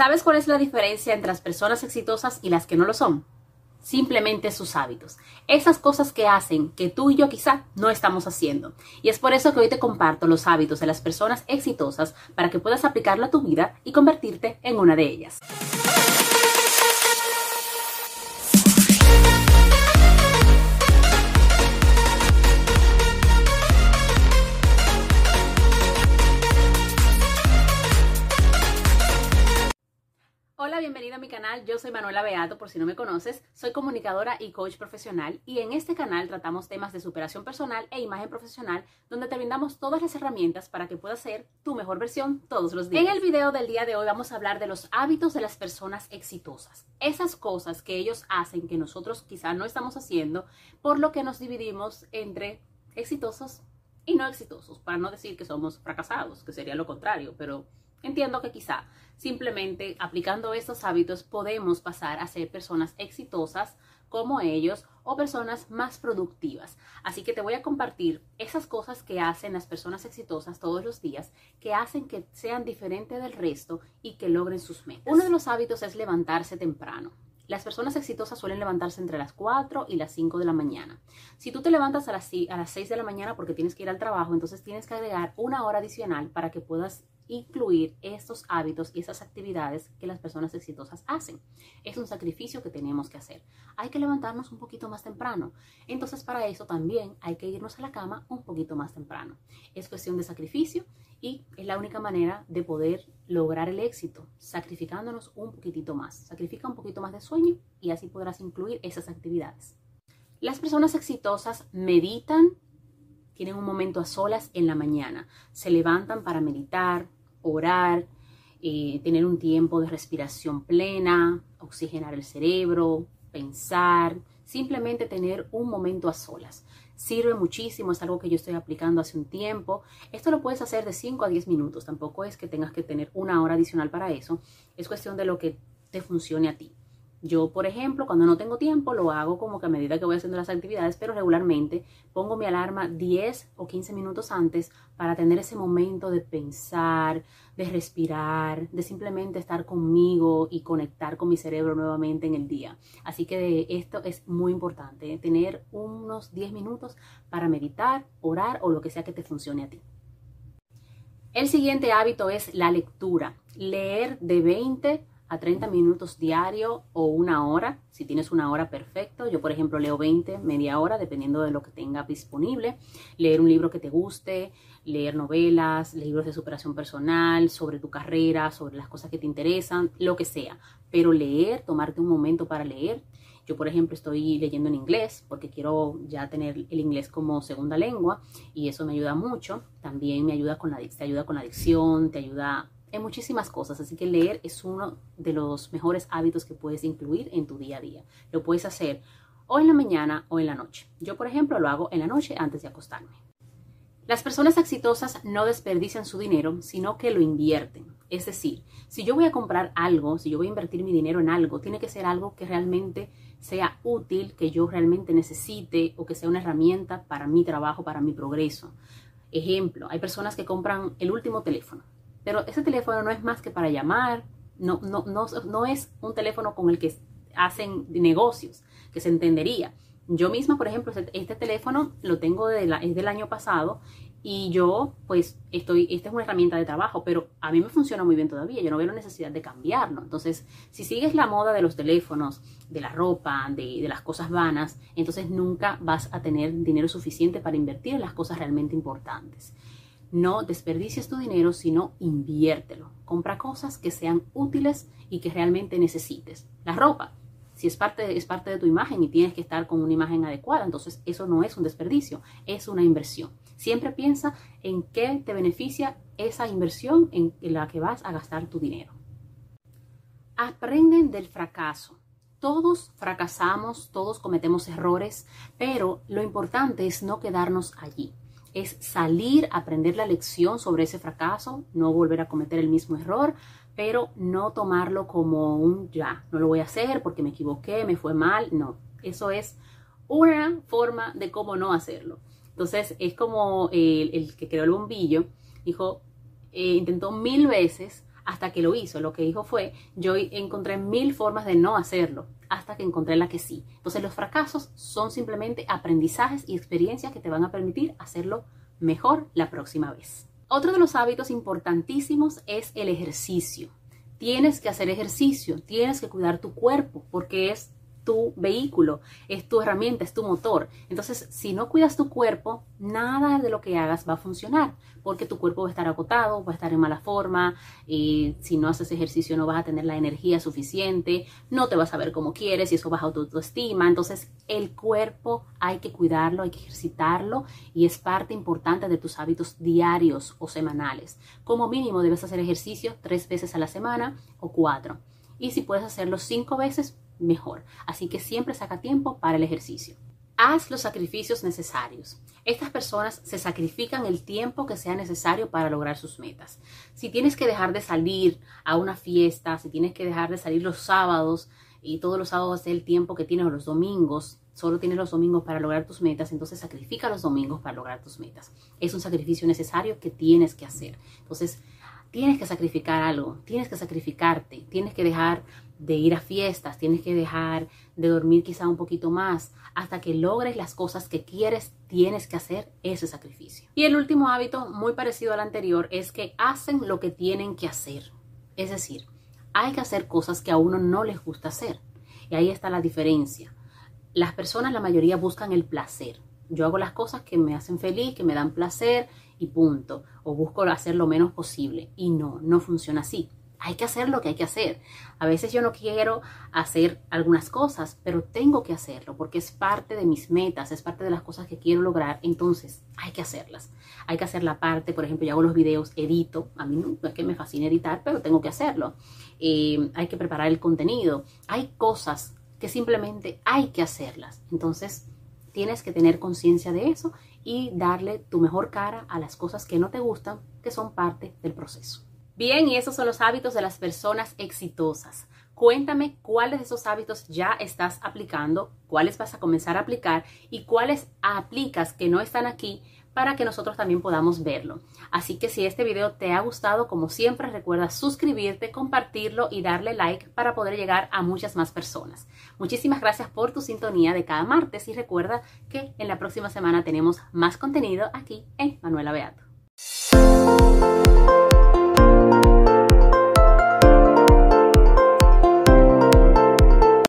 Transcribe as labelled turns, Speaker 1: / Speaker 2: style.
Speaker 1: ¿Sabes cuál es la diferencia entre las personas exitosas y las que no lo son? Simplemente sus hábitos. Esas cosas que hacen que tú y yo quizá no estamos haciendo. Y es por eso que hoy te comparto los hábitos de las personas exitosas para que puedas aplicarlo a tu vida y convertirte en una de ellas. Bienvenido a mi canal. Yo soy Manuela Beato, por si no me conoces. Soy comunicadora y coach profesional y en este canal tratamos temas de superación personal e imagen profesional donde te brindamos todas las herramientas para que puedas ser tu mejor versión todos los días. En el video del día de hoy vamos a hablar de los hábitos de las personas exitosas. Esas cosas que ellos hacen que nosotros quizá no estamos haciendo, por lo que nos dividimos entre exitosos y no exitosos, para no decir que somos fracasados, que sería lo contrario, pero Entiendo que quizá simplemente aplicando estos hábitos podemos pasar a ser personas exitosas como ellos o personas más productivas. Así que te voy a compartir esas cosas que hacen las personas exitosas todos los días, que hacen que sean diferentes del resto y que logren sus metas. Uno de los hábitos es levantarse temprano. Las personas exitosas suelen levantarse entre las 4 y las 5 de la mañana. Si tú te levantas a las, a las 6 de la mañana porque tienes que ir al trabajo, entonces tienes que agregar una hora adicional para que puedas incluir estos hábitos y esas actividades que las personas exitosas hacen. Es un sacrificio que tenemos que hacer. Hay que levantarnos un poquito más temprano. Entonces para eso también hay que irnos a la cama un poquito más temprano. Es cuestión de sacrificio y es la única manera de poder lograr el éxito, sacrificándonos un poquitito más. Sacrifica un poquito más de sueño y así podrás incluir esas actividades. Las personas exitosas meditan, tienen un momento a solas en la mañana, se levantan para meditar, orar, eh, tener un tiempo de respiración plena, oxigenar el cerebro, pensar, simplemente tener un momento a solas. Sirve muchísimo, es algo que yo estoy aplicando hace un tiempo. Esto lo puedes hacer de 5 a 10 minutos, tampoco es que tengas que tener una hora adicional para eso, es cuestión de lo que te funcione a ti. Yo, por ejemplo, cuando no tengo tiempo, lo hago como que a medida que voy haciendo las actividades, pero regularmente pongo mi alarma 10 o 15 minutos antes para tener ese momento de pensar, de respirar, de simplemente estar conmigo y conectar con mi cerebro nuevamente en el día. Así que esto es muy importante, tener unos 10 minutos para meditar, orar o lo que sea que te funcione a ti. El siguiente hábito es la lectura. Leer de 20 a 30 minutos diario o una hora. Si tienes una hora, perfecto. Yo, por ejemplo, leo 20, media hora, dependiendo de lo que tenga disponible. Leer un libro que te guste, leer novelas, libros de superación personal, sobre tu carrera, sobre las cosas que te interesan, lo que sea. Pero leer, tomarte un momento para leer. Yo, por ejemplo, estoy leyendo en inglés porque quiero ya tener el inglés como segunda lengua y eso me ayuda mucho. También me ayuda con la, te ayuda con la adicción, te ayuda en muchísimas cosas, así que leer es uno de los mejores hábitos que puedes incluir en tu día a día. Lo puedes hacer o en la mañana o en la noche. Yo, por ejemplo, lo hago en la noche antes de acostarme. Las personas exitosas no desperdician su dinero, sino que lo invierten. Es decir, si yo voy a comprar algo, si yo voy a invertir mi dinero en algo, tiene que ser algo que realmente sea útil, que yo realmente necesite o que sea una herramienta para mi trabajo, para mi progreso. Ejemplo, hay personas que compran el último teléfono pero ese teléfono no es más que para llamar, no, no, no, no es un teléfono con el que hacen negocios, que se entendería. Yo misma, por ejemplo, este, teléfono lo tengo la, es del año pasado y yo, pues, estoy, esta es una herramienta de trabajo, pero a mí me funciona muy bien todavía. Yo no veo la necesidad de cambiarlo. Entonces, si sigues la moda de los teléfonos, de la ropa, de, de las cosas vanas, entonces nunca vas a tener dinero suficiente para invertir en las cosas realmente importantes. No desperdicies tu dinero, sino inviértelo. Compra cosas que sean útiles y que realmente necesites. La ropa, si es parte, es parte de tu imagen y tienes que estar con una imagen adecuada, entonces eso no es un desperdicio, es una inversión. Siempre piensa en qué te beneficia esa inversión en la que vas a gastar tu dinero. Aprenden del fracaso. Todos fracasamos, todos cometemos errores, pero lo importante es no quedarnos allí es salir, aprender la lección sobre ese fracaso, no volver a cometer el mismo error, pero no tomarlo como un ya, no lo voy a hacer porque me equivoqué, me fue mal, no, eso es una forma de cómo no hacerlo. Entonces es como el, que creó el bombillo, dijo, eh, intentó mil veces hasta que lo hizo. Lo que dijo fue, yo encontré mil formas de no hacerlo, hasta que encontré la que sí. Entonces los fracasos son simplemente aprendizajes y experiencias que te van a permitir hacerlo mejor la próxima vez. Otro de los hábitos importantísimos es el ejercicio. Tienes que hacer ejercicio, tienes que cuidar tu cuerpo porque es tu vehículo, es tu herramienta, es tu motor. Entonces, si no cuidas tu cuerpo, nada de lo que hagas va a funcionar, porque tu cuerpo va a estar agotado, va a estar en mala forma, y si no haces ejercicio no vas a tener la energía suficiente, no te vas a ver como quieres y eso baja tu autoestima. Entonces, el cuerpo hay que cuidarlo, hay que ejercitarlo y es parte importante de tus hábitos diarios o semanales. Como mínimo debes hacer ejercicio tres veces a la semana o cuatro. Y si puedes hacerlo cinco veces, mejor. Así que siempre saca tiempo para el ejercicio. Haz los sacrificios necesarios. Estas personas se sacrifican el tiempo que sea necesario para lograr sus metas. Si tienes que dejar de salir a una fiesta, si tienes que dejar de salir los sábados y todos los sábados es el tiempo que tienes los domingos, solo tienes los domingos para lograr tus metas, entonces sacrifica los domingos para lograr tus metas. Es un sacrificio necesario que tienes que hacer. Entonces, tienes que sacrificar algo, tienes que sacrificarte, tienes que dejar de ir a fiestas, tienes que dejar de dormir quizá un poquito más, hasta que logres las cosas que quieres, tienes que hacer ese sacrificio. Y el último hábito, muy parecido al anterior, es que hacen lo que tienen que hacer. Es decir, hay que hacer cosas que a uno no les gusta hacer. Y ahí está la diferencia. Las personas, la mayoría, buscan el placer. Yo hago las cosas que me hacen feliz, que me dan placer y punto. O busco hacer lo menos posible. Y no, no funciona así hay que hacer lo que hay que hacer. A veces yo no quiero hacer algunas cosas, pero tengo que hacerlo porque es parte de mis metas, es parte de las cosas que quiero lograr. Entonces hay que hacerlas. Hay que hacer la parte, por ejemplo, yo hago los videos, edito. A mí no, es que me fascine editar, pero tengo que hacerlo. Eh, hay que preparar el contenido. Hay cosas que simplemente hay que hacerlas. Entonces tienes que tener conciencia de eso y darle tu mejor cara a las cosas que no te gustan, que son parte del proceso. Bien, y esos son los hábitos de las personas exitosas. Cuéntame cuáles de esos hábitos ya estás aplicando, cuáles vas a comenzar a aplicar y cuáles aplicas que no están aquí para que nosotros también podamos verlo. Así que si este video te ha gustado, como siempre, recuerda suscribirte, compartirlo y darle like para poder llegar a muchas más personas. Muchísimas gracias por tu sintonía de cada martes y recuerda que en la próxima semana tenemos más contenido aquí en Manuela Beato.